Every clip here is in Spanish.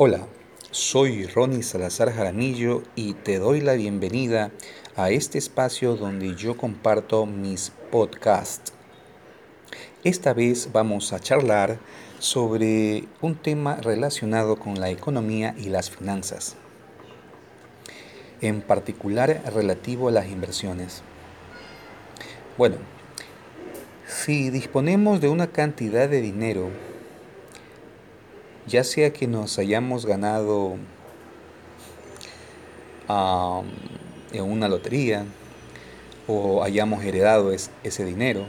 Hola, soy Ronnie Salazar Jaramillo y te doy la bienvenida a este espacio donde yo comparto mis podcasts. Esta vez vamos a charlar sobre un tema relacionado con la economía y las finanzas, en particular relativo a las inversiones. Bueno, si disponemos de una cantidad de dinero, ya sea que nos hayamos ganado en una lotería, o hayamos heredado ese dinero,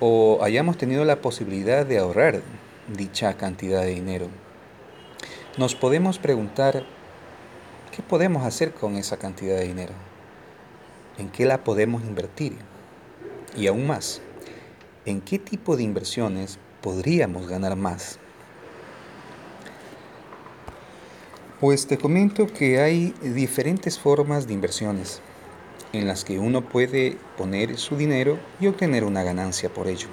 o hayamos tenido la posibilidad de ahorrar dicha cantidad de dinero, nos podemos preguntar, ¿qué podemos hacer con esa cantidad de dinero? ¿En qué la podemos invertir? Y aún más, ¿en qué tipo de inversiones podríamos ganar más? Pues te comento que hay diferentes formas de inversiones en las que uno puede poner su dinero y obtener una ganancia por ello.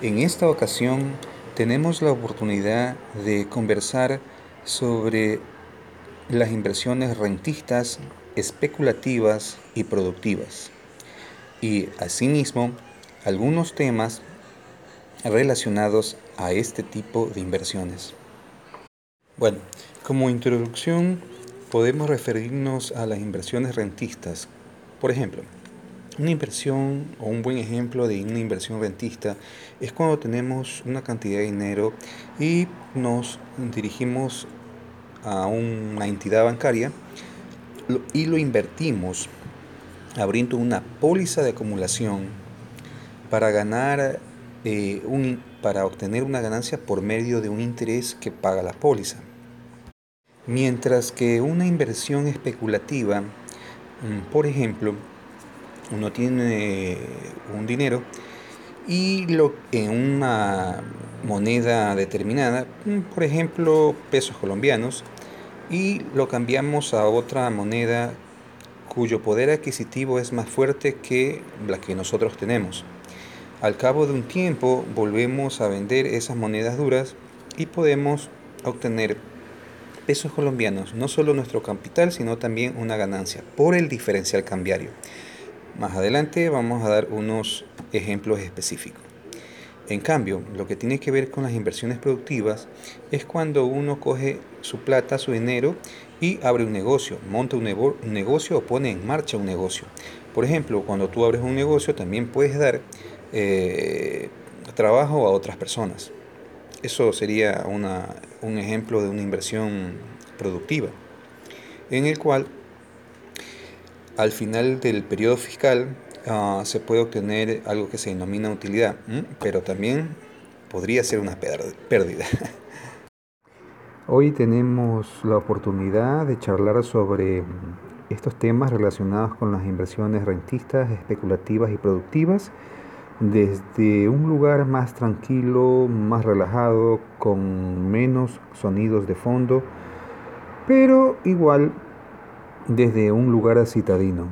En esta ocasión tenemos la oportunidad de conversar sobre las inversiones rentistas, especulativas y productivas y asimismo algunos temas relacionados a este tipo de inversiones. Bueno, como introducción podemos referirnos a las inversiones rentistas. Por ejemplo, una inversión o un buen ejemplo de una inversión rentista es cuando tenemos una cantidad de dinero y nos dirigimos a una entidad bancaria y lo invertimos abriendo una póliza de acumulación para ganar eh, un, para obtener una ganancia por medio de un interés que paga la póliza. Mientras que una inversión especulativa, mm, por ejemplo, uno tiene un dinero y lo, en una moneda determinada, mm, por ejemplo, pesos colombianos, y lo cambiamos a otra moneda cuyo poder adquisitivo es más fuerte que la que nosotros tenemos. Al cabo de un tiempo volvemos a vender esas monedas duras y podemos obtener pesos colombianos, no solo nuestro capital, sino también una ganancia por el diferencial cambiario. Más adelante vamos a dar unos ejemplos específicos. En cambio, lo que tiene que ver con las inversiones productivas es cuando uno coge su plata, su dinero y abre un negocio, monta un, negocio o pone en marcha un negocio. Por ejemplo, cuando tú abres un negocio también puedes dar eh, trabajo a otras personas. Eso sería un ejemplo de una inversión productiva, en el cual al final del periodo fiscal Ah, se puede obtener algo que se denomina utilidad, pero también podría ser una pérdida. Hoy tenemos la oportunidad de charlar sobre estos temas relacionados con las inversiones rentistas, especulativas y productivas desde un lugar más tranquilo, más relajado, con menos sonidos de fondo, pero igual desde un lugar citadino.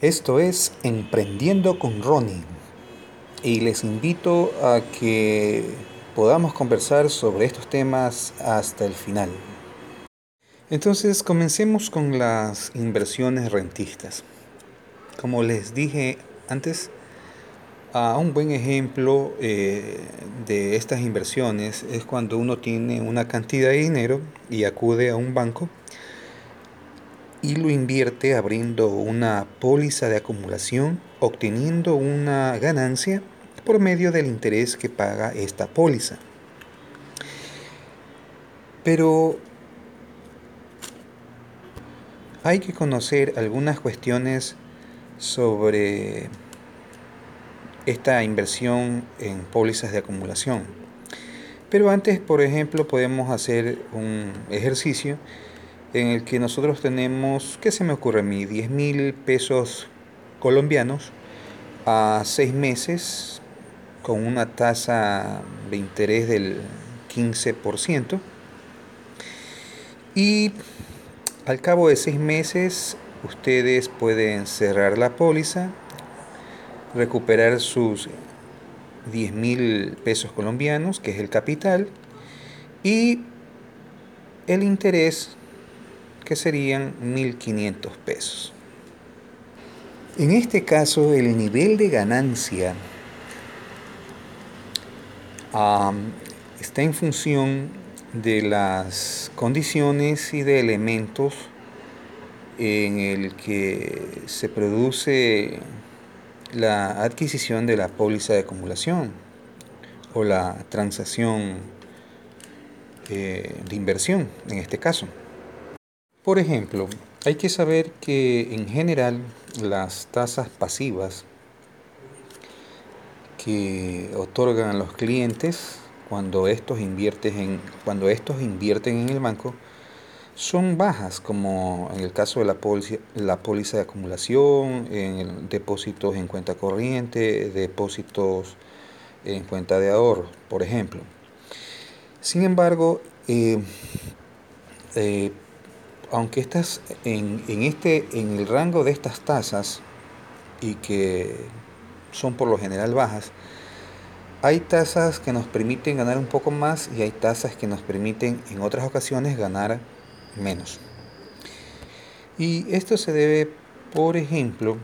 Esto es Emprendiendo con Ronnie y les invito a que podamos conversar sobre estos temas hasta el final. Entonces comencemos con las inversiones rentistas. Como les dije antes, a un buen ejemplo eh, de estas inversiones es cuando uno tiene una cantidad de dinero y acude a un banco y lo invierte abriendo una póliza de acumulación, obteniendo una ganancia por medio del interés que paga esta póliza. Pero hay que conocer algunas cuestiones sobre esta inversión en pólizas de acumulación. Pero antes, por ejemplo, podemos hacer un ejercicio en el que nosotros tenemos, ¿qué se me ocurre a mí? 10 mil pesos colombianos a seis meses con una tasa de interés del 15%. Y al cabo de seis meses ustedes pueden cerrar la póliza, recuperar sus 10 mil pesos colombianos, que es el capital, y el interés que serían 1.500 pesos. En este caso, el nivel de ganancia está en función de las condiciones y de elementos en el que se produce la adquisición de la póliza de acumulación o la transacción eh, de inversión en este caso. Por ejemplo, hay que saber que en general las tasas pasivas que otorgan los clientes cuando estos, en, cuando estos invierten en el banco son bajas, como en el caso de la póliza, la póliza de acumulación, en depósitos en cuenta corriente, depósitos en cuenta de ahorro, por ejemplo. Sin embargo, eh, eh, aunque estás en, este, en el rango de estas tasas y que son por lo general bajas, hay tasas que nos permiten ganar un poco más y hay tasas que nos permiten en otras ocasiones ganar menos. Y esto se debe, por ejemplo,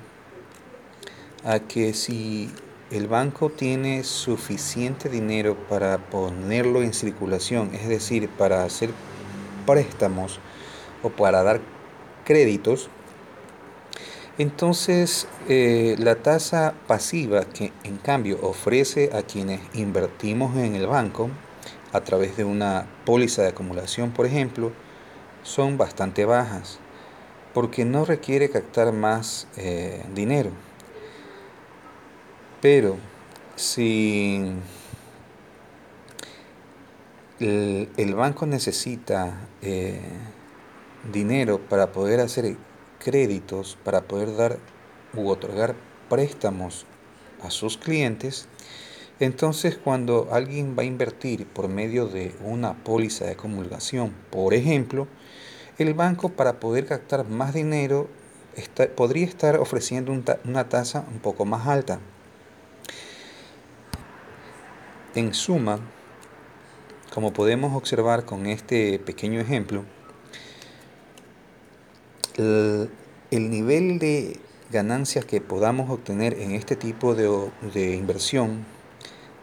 a que si el banco tiene suficiente dinero para ponerlo en circulación, es decir, para hacer préstamos o para dar créditos, entonces eh, la tasa pasiva que en cambio ofrece a quienes invertimos en el banco a través de una póliza de acumulación, por ejemplo, son bastante bajas porque no requiere captar más eh, dinero. Pero si el, banco necesita eh, dinero para poder hacer créditos, para poder dar u otorgar préstamos a sus clientes, entonces cuando alguien va a invertir por medio de una póliza de acumulación, por ejemplo, el banco para poder captar más dinero podría estar ofreciendo una tasa un poco más alta. En suma, como podemos observar con este pequeño ejemplo, el, nivel de ganancias que podamos obtener en este tipo de, inversión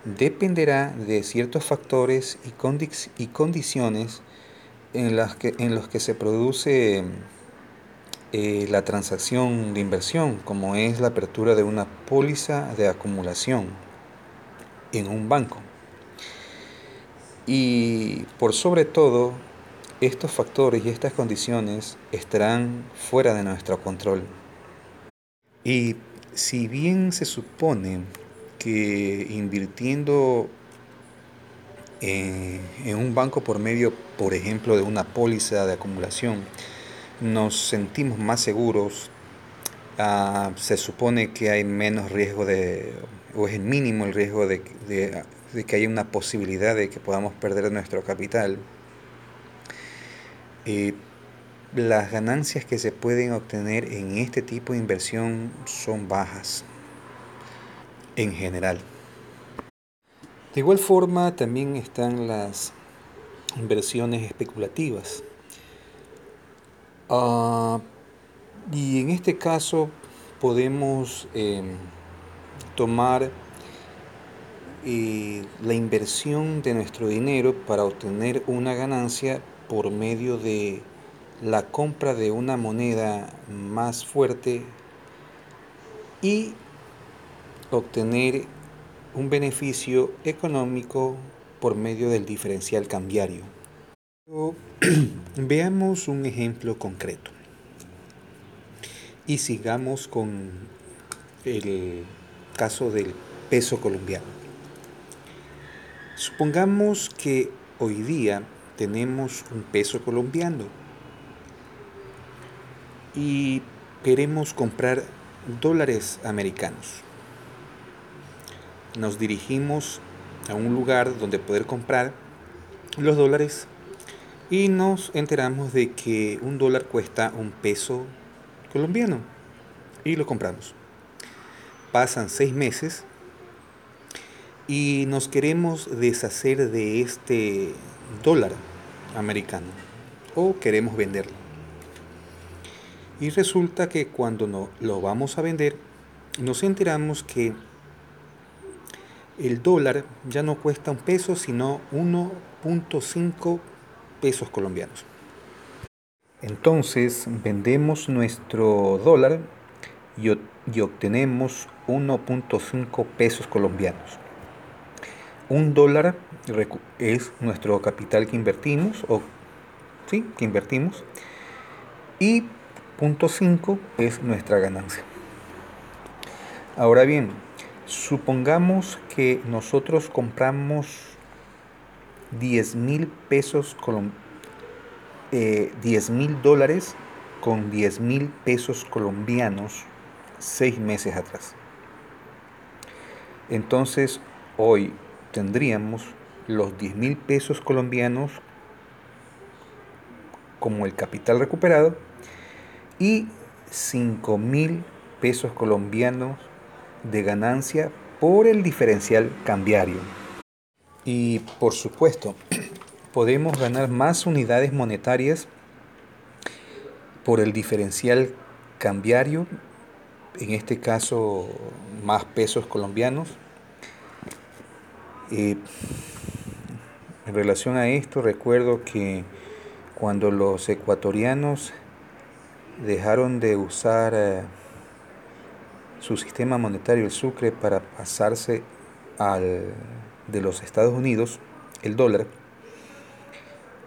dependerá de ciertos factores y, condiciones en, las que, en los que se produce eh, la transacción de inversión, como es la apertura de una póliza de acumulación en un banco. Y por sobre todo, estos factores y estas condiciones estarán fuera de nuestro control. Y si bien se supone que invirtiendo en, un banco por medio, por ejemplo, de una póliza de acumulación, nos sentimos más seguros, ah, se supone que hay menos riesgo de, o es mínimo el riesgo de que haya una posibilidad de que podamos perder nuestro capital eh, las ganancias que se pueden obtener en este tipo de inversión son bajas en general. De igual forma también están las inversiones especulativas. Ah, y en este caso podemos em, tomar eh, la inversión de nuestro dinero para obtener una ganancia por medio de la compra de una moneda más fuerte y obtener un beneficio económico por medio del diferencial cambiario. Veamos un ejemplo concreto y sigamos con el caso del peso colombiano. Supongamos que hoy día tenemos un peso colombiano y queremos comprar dólares americanos. Nos dirigimos a un lugar donde poder comprar los dólares y nos enteramos de que un dólar cuesta un peso colombiano y lo compramos. Pasan seis meses y nos queremos deshacer de este dólar americano o queremos venderlo. Y resulta que cuando no, lo vamos a vender, nos enteramos que el dólar ya no cuesta un peso, sino 1.5 pesos colombianos. Entonces vendemos nuestro dólar y, y obtenemos 1.5 pesos colombianos. Un dólar es nuestro capital que invertimos, o sí, que invertimos, y punto 5 es nuestra ganancia. Ahora bien, supongamos que nosotros compramos 10 mil pesos, eh, 10 mil dólares con 10 mil pesos colombianos seis meses atrás. Entonces, hoy tendríamos los 10 mil pesos colombianos como el capital recuperado y 5 mil pesos colombianos de ganancia por el diferencial cambiario. Y por supuesto, podemos ganar más unidades monetarias por el diferencial cambiario, en este caso más pesos colombianos. Eh, en relación a esto, recuerdo que cuando los ecuatorianos dejaron de usar eh, su sistema monetario, el sucre, para pasarse al de los Estados Unidos, el dólar,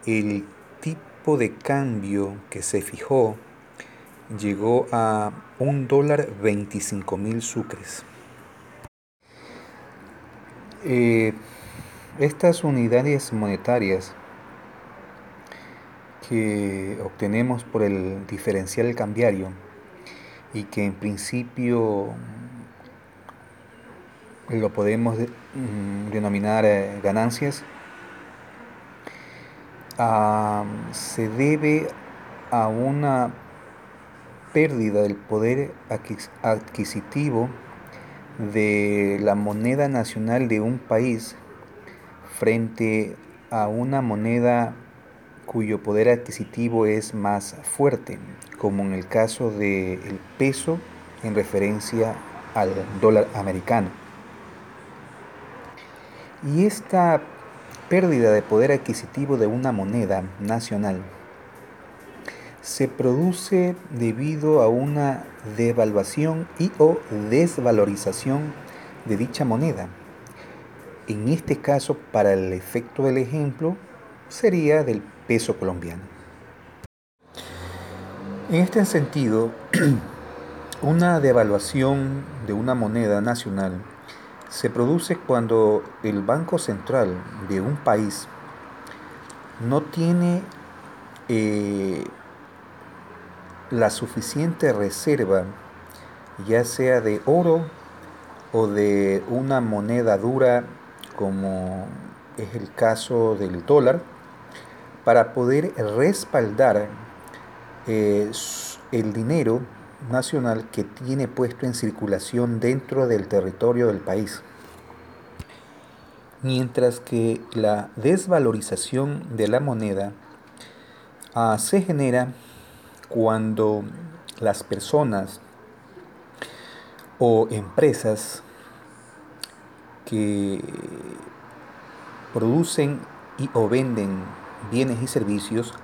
el tipo de cambio que se fijó llegó a un dólar 25 mil sucres. Eh, estas unidades monetarias que obtenemos por el diferencial cambiario y que en principio lo podemos mm, denominar eh, ganancias, se debe a una pérdida del poder adquisitivo de la moneda nacional de un país frente a una moneda cuyo poder adquisitivo es más fuerte, como en el caso del peso en referencia al dólar americano. Y esta pérdida de poder adquisitivo de una moneda nacional se produce debido a una devaluación y o desvalorización de dicha moneda en este caso, para el efecto del ejemplo, sería del peso colombiano. En este sentido, una devaluación de una moneda nacional se produce cuando el Banco Central de un país no tiene eh, la suficiente reserva, ya sea de oro o de una moneda dura como es el caso del dólar, para poder respaldar eh, el dinero nacional que tiene puesto en circulación dentro del territorio del país. Mientras que la desvalorización de la moneda ah, se genera cuando las personas o empresas que producen y o venden bienes y servicios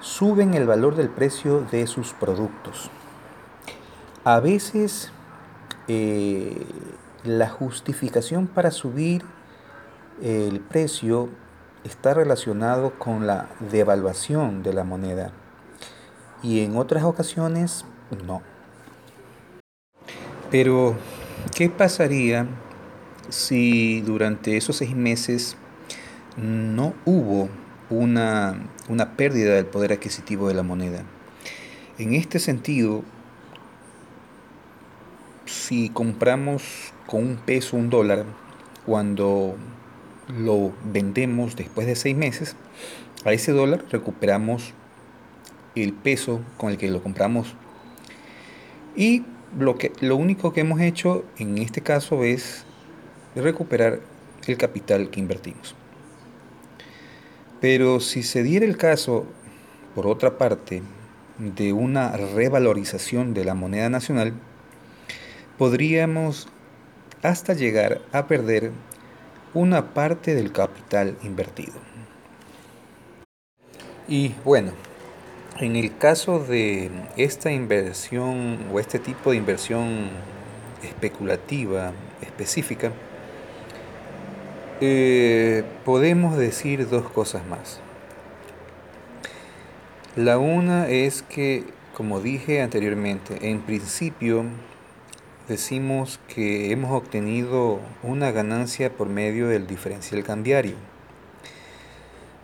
suben el valor del precio de sus productos. A veces eh, la justificación para subir el precio está relacionado con la devaluación de la moneda y en otras ocasiones no. Pero, ¿qué pasaría si durante esos seis meses no hubo una, una pérdida del poder adquisitivo de la moneda. En este sentido, si compramos con un peso un dólar, cuando lo vendemos después de seis meses, a ese dólar recuperamos el peso con el que lo compramos. Y lo, que, lo único que hemos hecho en este caso es recuperar el capital que invertimos. Pero si se diera el caso, por otra parte, de una revalorización de la moneda nacional, podríamos hasta llegar a perder una parte del capital invertido. Y bueno, en el caso de esta inversión o este tipo de inversión especulativa específica, eh, podemos decir dos cosas más. La una es que, como dije anteriormente, en principio decimos que hemos obtenido una ganancia por medio del diferencial cambiario.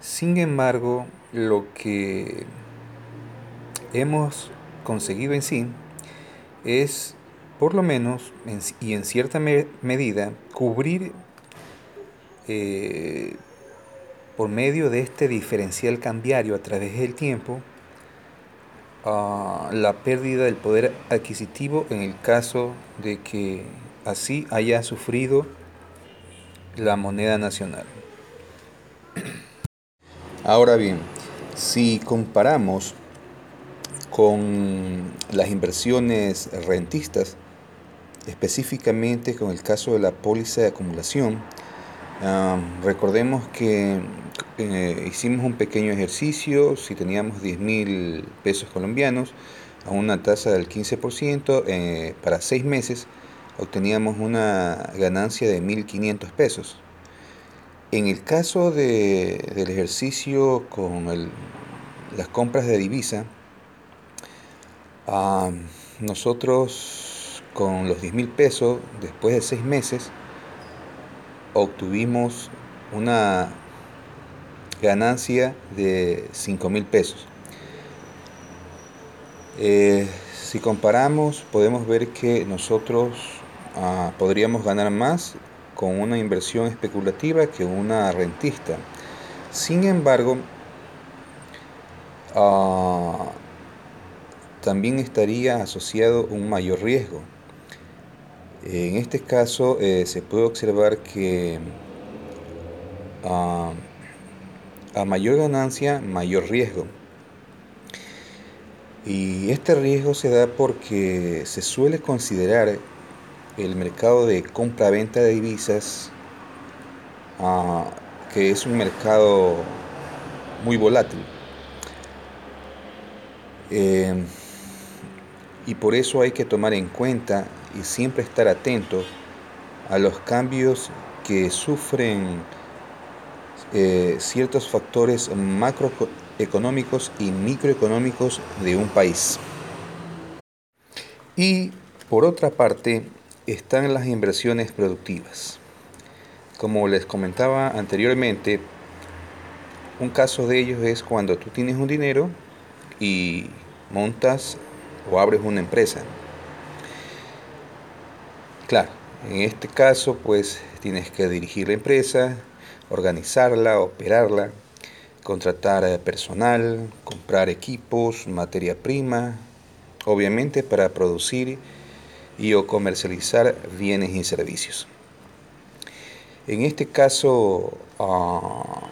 Sin embargo, lo que hemos conseguido en sí es, por lo menos, y en cierta medida, cubrir eh, por medio de este diferencial cambiario a través del tiempo ah, la pérdida del poder adquisitivo en el caso de que así haya sufrido la moneda nacional. Ahora bien, si comparamos con las inversiones rentistas, específicamente con el caso de la póliza de acumulación, recordemos que eh, hicimos un pequeño ejercicio, si teníamos 10 mil pesos colombianos a una tasa del 15%, eh, para seis meses obteníamos una ganancia de 1.500 pesos. En el caso de, del ejercicio con las compras de divisa, nosotros con los 10 mil pesos, después de seis meses, obtuvimos una ganancia de 5 mil pesos. Eh, si comparamos, podemos ver que nosotros ah, podríamos ganar más con una inversión especulativa que una rentista. Sin embargo, ah, también estaría asociado un mayor riesgo. En este caso eh, se puede observar que ah, a mayor ganancia, mayor riesgo. Y este riesgo se da porque se suele considerar el mercado de compra-venta de divisas ah, que es un mercado muy volátil. Eh, y por eso hay que tomar en cuenta y siempre estar atento a los cambios que sufren eh, ciertos factores macroeconómicos y microeconómicos de un país. Y por otra parte están las inversiones productivas. Como les comentaba anteriormente, un caso de ellos es cuando tú tienes un dinero y montas o abres una empresa. Claro, en este caso pues tienes que dirigir la empresa, organizarla, operarla, contratar eh, personal, comprar equipos, materia prima, obviamente para producir y o comercializar bienes y servicios. En este caso, ah,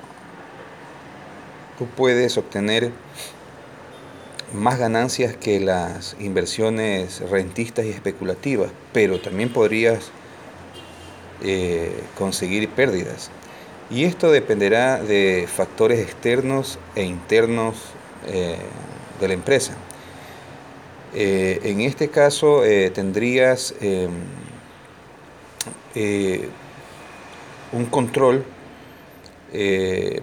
tú puedes obtener más ganancias que las inversiones rentistas y especulativas, pero también podrías eh, conseguir pérdidas. Y esto dependerá de factores externos e internos eh, de la empresa. Eh, en este caso tendrías un control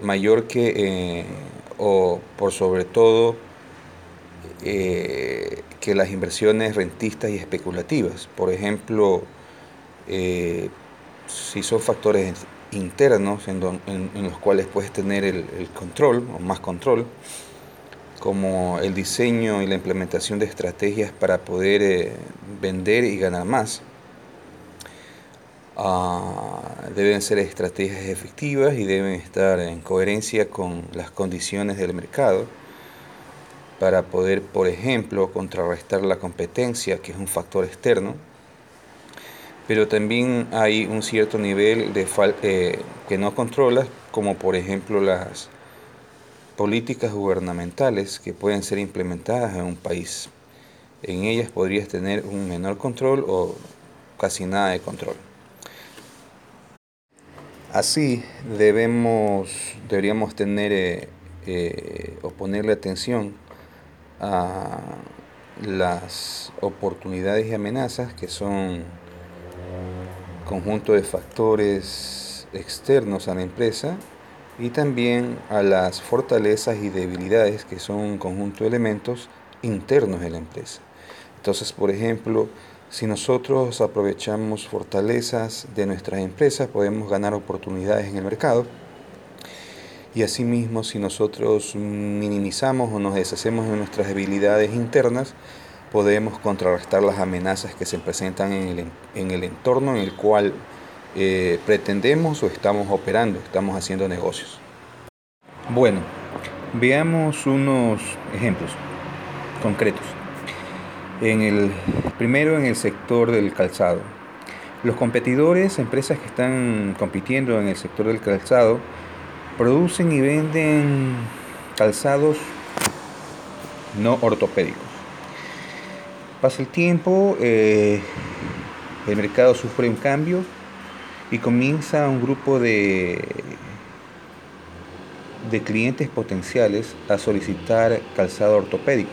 mayor que, o por sobre todo, que las inversiones rentistas y especulativas. Por ejemplo, si son factores internos en, los cuales puedes tener el, control o más control, como el diseño y la implementación de estrategias para poder eh, vender y ganar más. Ah, deben ser estrategias efectivas y deben estar en coherencia con las condiciones del mercado para poder, por ejemplo, contrarrestar la competencia, que es un factor externo pero también hay un cierto nivel de eh, que no controlas, como por ejemplo las políticas gubernamentales que pueden ser implementadas en un país. En ellas podrías tener un menor control o casi nada de control. Así debemos, deberíamos tener eh, eh, o ponerle atención a las oportunidades y amenazas que son conjunto de factores externos a la empresa y también a las fortalezas y debilidades que son un conjunto de elementos internos de la empresa. Entonces, por ejemplo, si nosotros aprovechamos fortalezas de nuestras empresas, podemos ganar oportunidades en el mercado. Y asimismo, si nosotros minimizamos o nos deshacemos de nuestras debilidades internas, podemos contrarrestar las amenazas que se presentan en el, entorno en el cual eh, pretendemos o estamos operando, estamos haciendo negocios. Bueno, veamos unos ejemplos concretos. En el primero en el sector del calzado. Los competidores, empresas que están compitiendo en el sector del calzado, producen y venden calzados no ortopédicos. Pasa el tiempo, eh, el mercado sufre un cambio y comienza un grupo de, de clientes potenciales a solicitar calzado ortopédico.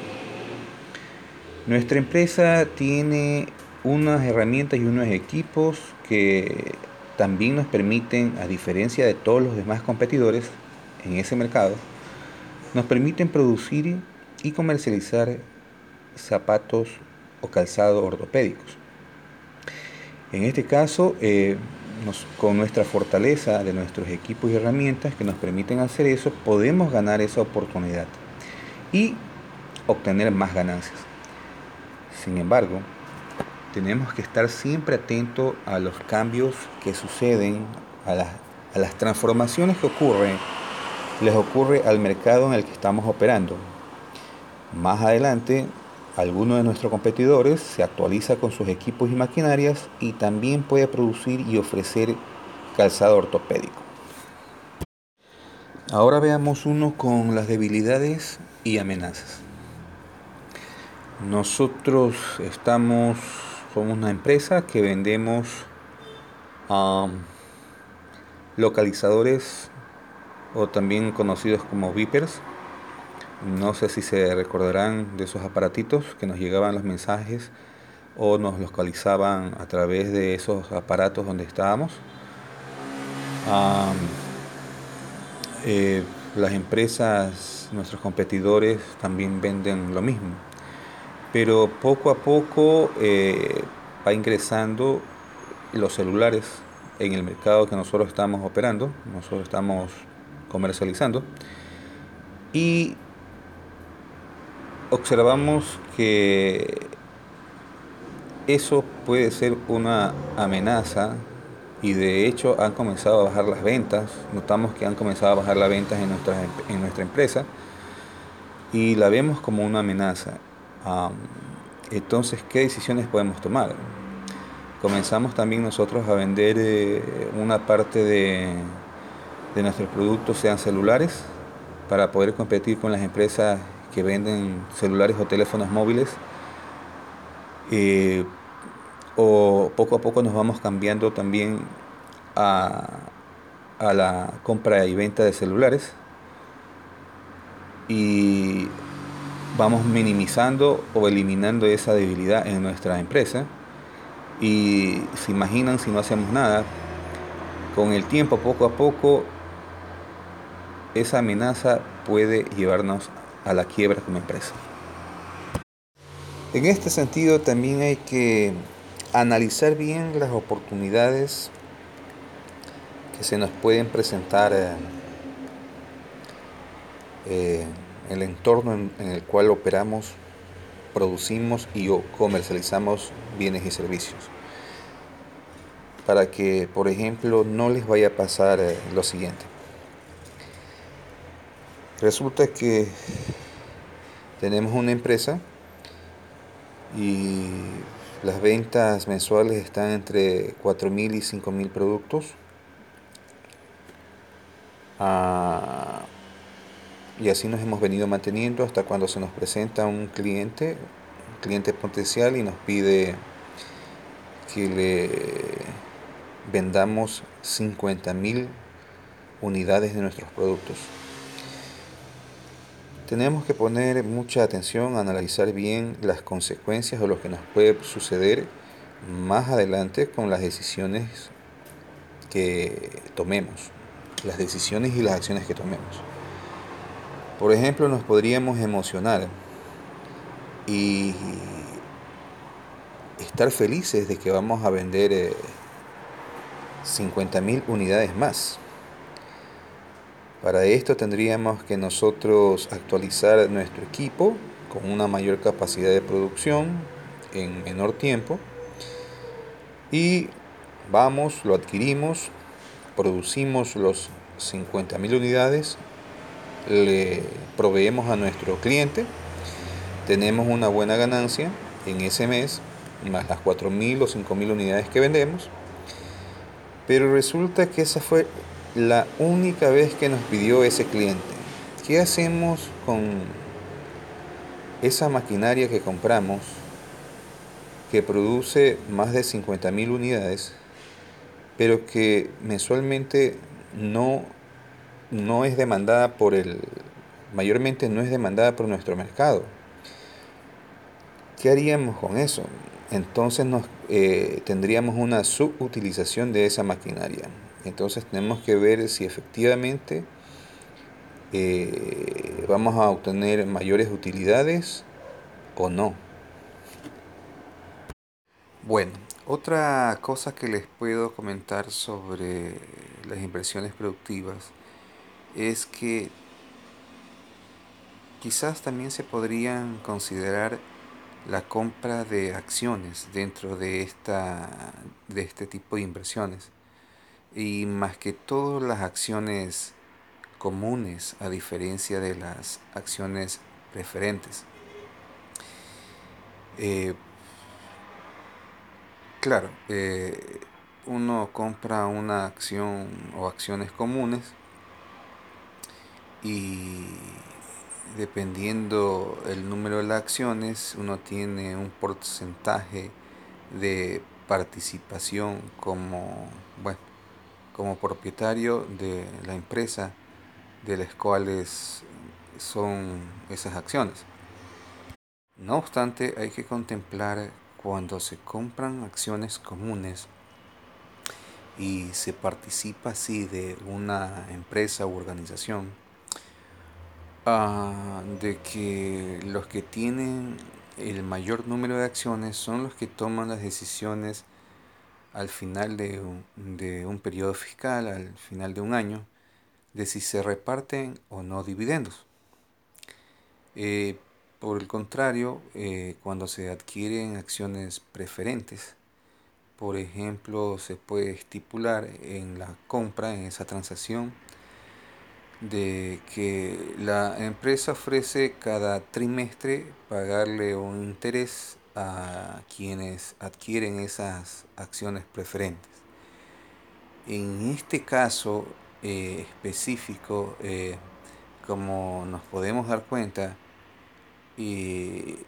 Nuestra empresa tiene unas herramientas y unos equipos que también nos permiten, a diferencia de todos los demás competidores en ese mercado, nos permiten producir y comercializar zapatos o calzado ortopédicos. En este caso, eh, con nuestra fortaleza de nuestros equipos y herramientas que nos permiten hacer eso, podemos ganar esa oportunidad y obtener más ganancias. Sin embargo, tenemos que estar siempre atentos a los cambios que suceden, a las, transformaciones que ocurren, les ocurre al mercado en el que estamos operando. Más adelante, alguno de nuestros competidores se actualiza con sus equipos y maquinarias y también puede producir y ofrecer calzado ortopédico. Ahora veamos uno con las debilidades y amenazas. Nosotros estamos, somos una empresa que vendemos localizadores o también conocidos como Vipers. No sé si se recordarán de esos aparatitos que nos llegaban los mensajes o nos localizaban a través de esos aparatos donde estábamos. Eh, las empresas, nuestros competidores también venden lo mismo pero poco a poco eh, va ingresando los celulares en el mercado que nosotros estamos operando, nosotros estamos comercializando. Y observamos que eso puede ser una amenaza y de hecho han comenzado a bajar las ventas, notamos que han comenzado a bajar las ventas en nuestra, en nuestra empresa y la vemos como una amenaza entonces, ¿qué decisiones podemos tomar? Comenzamos también nosotros a vender eh, una parte de, nuestros productos, sean celulares, para poder competir con las empresas que venden celulares o teléfonos móviles. Eh, o poco a poco nos vamos cambiando también a, a la compra y venta de celulares. Y vamos minimizando o eliminando esa debilidad en nuestra empresa. Y se imaginan si no hacemos nada, con el tiempo, poco a poco, esa amenaza puede llevarnos a la quiebra como empresa. En este sentido también hay que analizar bien las oportunidades que se nos pueden presentar eh, eh, el entorno en, el cual operamos, producimos y comercializamos bienes y servicios. Para que, por ejemplo, no les vaya a pasar eh, lo siguiente. Resulta que tenemos una empresa y las ventas mensuales están entre 4.000 y 5.000 productos. Ah, y así nos hemos venido manteniendo hasta cuando se nos presenta un cliente, un cliente potencial y nos pide que le vendamos 50.000 unidades de nuestros productos. Tenemos que poner mucha atención analizar bien las consecuencias o lo que nos puede suceder más adelante con las decisiones que tomemos, las decisiones y las acciones que tomemos. Por ejemplo, nos podríamos emocionar y estar felices de que vamos a vender eh, 50.000 unidades más. Para esto tendríamos que nosotros actualizar nuestro equipo con una mayor capacidad de producción en menor tiempo y vamos, lo adquirimos, producimos los 50.000 unidades, le proveemos a nuestro cliente, tenemos una buena ganancia en ese mes, más las 4.000 o 5.000 unidades que vendemos pero resulta que esa fue la única vez que nos pidió ese cliente. ¿Qué hacemos con esa maquinaria que compramos que produce más de 50.000 unidades, pero que mensualmente no, no es demandada por el, mayormente no es demandada por nuestro mercado? ¿Qué haríamos con eso? entonces nos, eh, tendríamos una subutilización de esa maquinaria. Entonces tenemos que ver si efectivamente eh, vamos a obtener mayores utilidades o no. Bueno, otra cosa que les puedo comentar sobre las inversiones productivas es que quizás también se podrían considerar la compra de acciones dentro de, esta, de este tipo de inversiones. Y más que todo las acciones comunes a diferencia de las acciones preferentes. Eh, claro, eh, uno compra una acción o acciones comunes y dependiendo el número de las acciones, uno tiene un porcentaje de participación como, bueno, como propietario de la empresa de las cuales son esas acciones. No obstante, hay que contemplar cuando se compran acciones comunes y se participa así de una empresa u organización, Ah, de que los que tienen el mayor número de acciones son los que toman las decisiones al final de un, de un periodo fiscal, al final de un año, de si se reparten o no dividendos. Eh, por el contrario, eh, cuando se adquieren acciones preferentes, por ejemplo, se puede estipular en la compra, en esa transacción, de que la empresa ofrece cada trimestre pagarle un interés a quienes adquieren esas acciones preferentes. En este caso eh, específico, eh, como nos podemos dar cuenta, eh,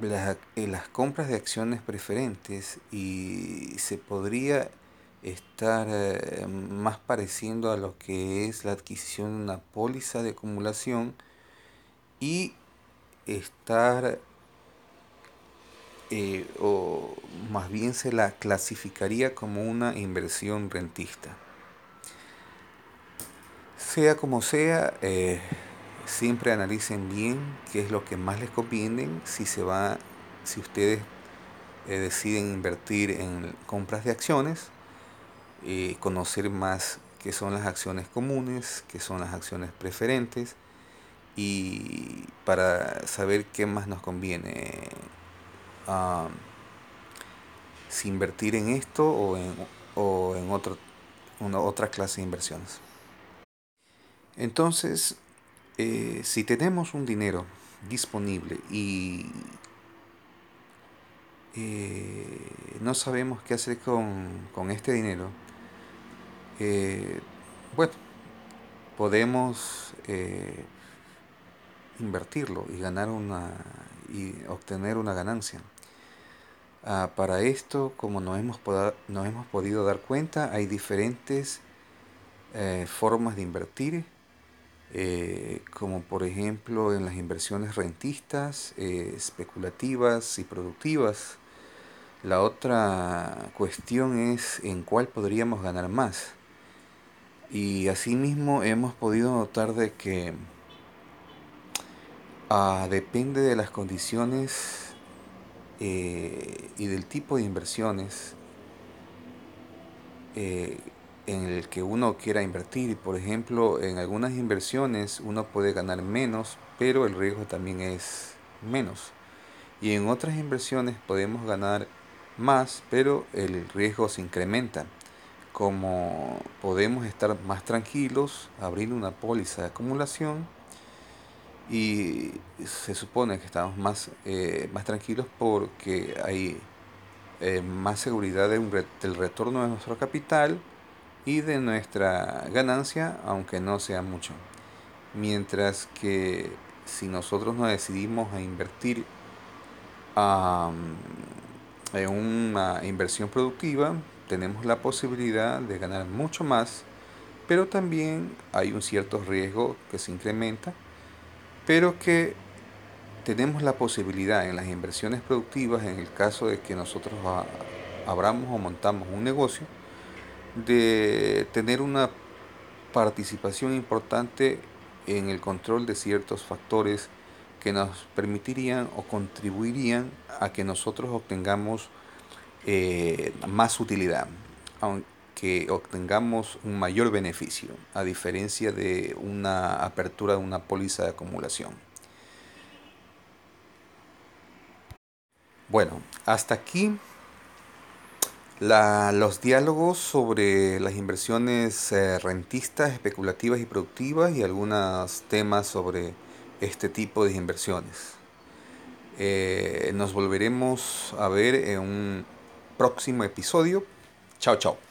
las, las compras de acciones preferentes y se podría estar eh, más pareciendo a lo que es la adquisición de una póliza de acumulación y estar eh, o más bien se la clasificaría como una inversión rentista. Sea como sea, eh, siempre analicen bien qué es lo que más les conviene si se va, si ustedes deciden invertir en compras de acciones eh, conocer más qué son las acciones comunes, qué son las acciones preferentes y para saber qué más nos conviene si invertir en esto o en, o en otro, una, otra clase de inversiones. Entonces, eh, si tenemos un dinero disponible y eh, no sabemos qué hacer con, con este dinero, eh, bueno, podemos eh, invertirlo y ganar una y obtener una ganancia. Ah, para esto, como nos hemos, nos hemos podido dar cuenta, hay diferentes eh, formas de invertir, eh, como por ejemplo en las inversiones rentistas, especulativas y productivas. La otra cuestión es en cuál podríamos ganar más. Y asimismo hemos podido notar de que ah, depende de las condiciones eh, y del tipo de inversiones eh, en el que uno quiera invertir. Por ejemplo, en algunas inversiones uno puede ganar menos, pero el riesgo también es menos. Y en otras inversiones podemos ganar más, pero el riesgo se incrementa. Como podemos estar más tranquilos, abrir una póliza de acumulación y se supone que estamos más, eh, más tranquilos porque hay eh, más seguridad de del retorno de nuestro capital y de nuestra ganancia, aunque no sea mucho. Mientras que si nosotros nos decidimos a invertir en una inversión productiva, tenemos la posibilidad de ganar mucho más, pero también hay un cierto riesgo que se incrementa pero que tenemos la posibilidad en las inversiones productivas, en el caso de que nosotros abramos o montamos un negocio, de tener una participación importante en el control de ciertos factores que nos permitirían o contribuirían a que nosotros obtengamos eh, más utilidad, aunque obtengamos un mayor beneficio, a diferencia de una apertura de una póliza de acumulación. Bueno, hasta aquí los diálogos sobre las inversiones eh, rentistas, especulativas y productivas y algunos temas sobre este tipo de inversiones. Eh, nos volveremos a ver en un próximo episodio. Chao, chao.